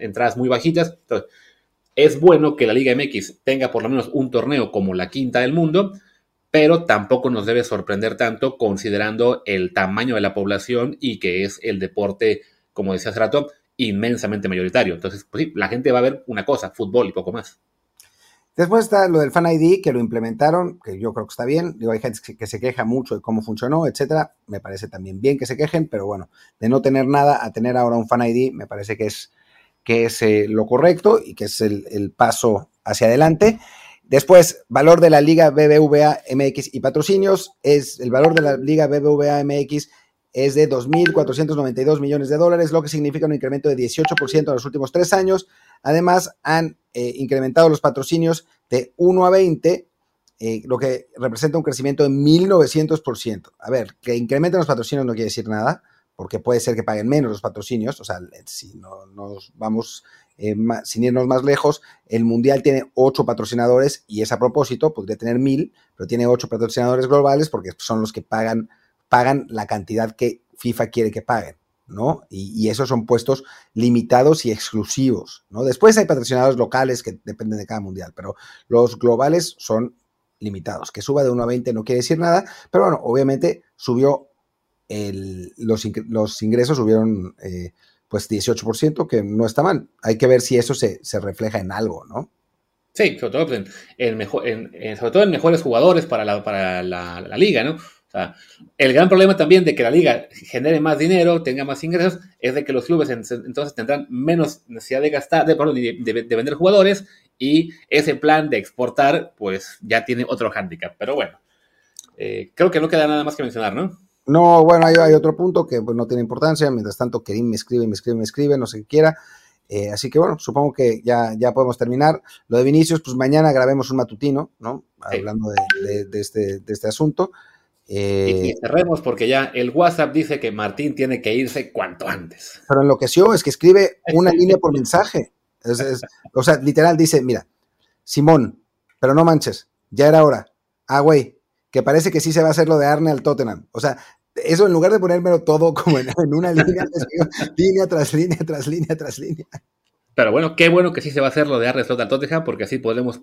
entradas muy bajitas. Entonces, es bueno que la Liga MX tenga por lo menos un torneo como la quinta del mundo, pero tampoco nos debe sorprender tanto considerando el tamaño de la población y que es el deporte, como decía hace rato, inmensamente mayoritario. Entonces, pues sí, la gente va a ver una cosa, fútbol y poco más. Después está lo del Fan ID, que lo implementaron, que yo creo que está bien. Digo, hay gente que se queja mucho de cómo funcionó, etcétera. Me parece también bien que se quejen, pero bueno, de no tener nada a tener ahora un Fan ID, me parece que es, que es eh, lo correcto y que es el, paso hacia adelante. Después, valor de la Liga BBVA MX y patrocinios. Es el valor de la Liga BBVA MX es de 2.492 millones de dólares, lo que significa un incremento de 18% en los últimos tres años. Además, han eh, incrementado los patrocinios de 1 a 20, eh, lo que representa un crecimiento de 1.900%. A ver, que incrementen los patrocinios no quiere decir nada, porque puede ser que paguen menos los patrocinios, o sea, si no nos vamos, eh, sin irnos más lejos, el Mundial tiene ocho patrocinadores y es a propósito, podría tener mil, pero tiene ocho patrocinadores globales porque son los que pagan pagan la cantidad que FIFA quiere que paguen, ¿no? Y, esos son puestos limitados y exclusivos, ¿no? Después hay patrocinadores locales que dependen de cada mundial, pero los globales son limitados. Que suba de 1 a 20 no quiere decir nada, pero bueno, obviamente subió los, ingresos subieron eh, pues 18%, que no está mal. Hay que ver si eso se, refleja en algo, ¿no? Sí, sobre todo, pues, en, mejor, sobre todo en mejores jugadores para la, para la liga, ¿no? el gran problema también de que la liga genere más dinero, tenga más ingresos, es de que los clubes entonces tendrán menos necesidad de gastar, de, de, vender jugadores y ese plan de exportar, pues ya tiene otro hándicap. Pero bueno, eh, creo que no queda nada más que mencionar, ¿no? No, bueno, hay, otro punto que pues, no tiene importancia. Mientras tanto, Kerim me escribe, me escribe, me escribe, no sé qué quiera. Eh, así que bueno, supongo que ya, ya podemos terminar. Lo de Vinicius, pues mañana grabemos un matutino, ¿no? Hablando de, este, de este asunto. Eh, y cerremos porque ya el WhatsApp dice que Martín tiene que irse cuanto antes. Pero enloqueció, es que escribe una línea por mensaje. o sea, literal dice, mira, Simón, pero no manches, ya era hora. Ah, güey, que parece que sí se va a hacer lo de Arne al Tottenham. O sea, eso en lugar de ponérmelo todo como en, una línea, línea tras línea tras línea tras línea. Pero bueno, qué bueno que sí se va a hacer lo de Arne al Tottenham, porque así podemos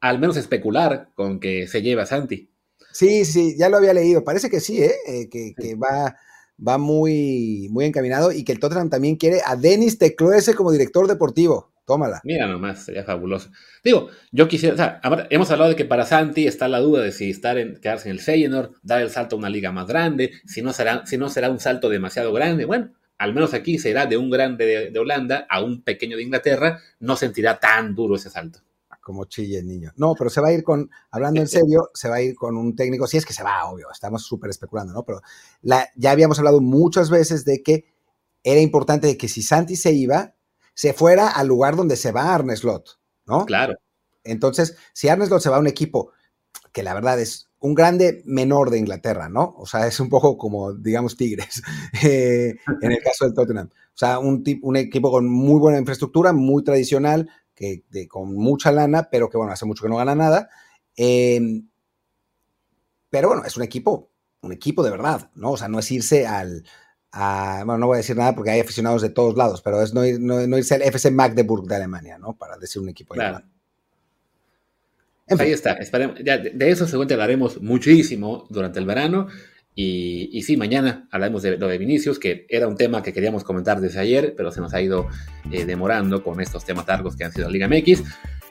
al menos especular con que se lleve a Santi. Sí, sí, ya lo había leído. Parece que sí, ¿eh? eh que, va, va muy, muy encaminado y que el Tottenham también quiere a Denis Tecloese como director deportivo. Tómala. Mira nomás, sería fabuloso. Digo, yo quisiera, o sea, hemos hablado de que para Santi está la duda de si estar en, quedarse en el Feyenoord, dar el salto a una liga más grande, si no será, si no será un salto demasiado grande. Bueno, al menos aquí será de un grande de, Holanda a un pequeño de Inglaterra, no sentirá tan duro ese salto. Como chille el niño. No, pero se va a ir con, hablando en serio, se va a ir con un técnico, si es que se va, obvio, estamos súper especulando, ¿no? Pero la, ya habíamos hablado muchas veces de que era importante que si Santi se iba, se fuera al lugar donde se va Arne Slot, ¿no? Claro. Entonces, si Arne Slot se va a un equipo que la verdad es un grande menor de Inglaterra, ¿no? O sea, es un poco como, digamos, Tigres, eh, en el caso del Tottenham. O sea, un, un equipo con muy buena infraestructura, muy tradicional, que, con mucha lana, pero que, bueno, hace mucho que no gana nada. Em, pero bueno, es un equipo, un equipo de verdad, ¿no? O sea, no es irse al, bueno, no voy a decir nada porque hay aficionados de todos lados, pero es no, irse al FC Magdeburg de Alemania, ¿no? Para decir un equipo claro. Ahí está, de, eso seguramente hablaremos muchísimo durante el verano. Y, y, sí, mañana hablaremos de lo de Vinicius, que era un tema que queríamos comentar desde ayer, pero se nos ha ido eh, demorando con estos temas largos que han sido Liga MX.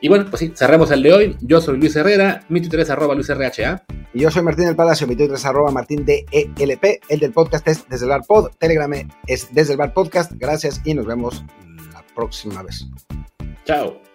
Y bueno, pues sí, cerramos el de hoy. Yo soy Luis Herrera, mi Twitter es arroba Luis RHA. Y yo soy Martín del Palacio, mi Twitter es arroba Martín DELP. El del podcast es desde el bar pod, Telegram es desde el bar podcast. Gracias y nos vemos la próxima vez. Chao.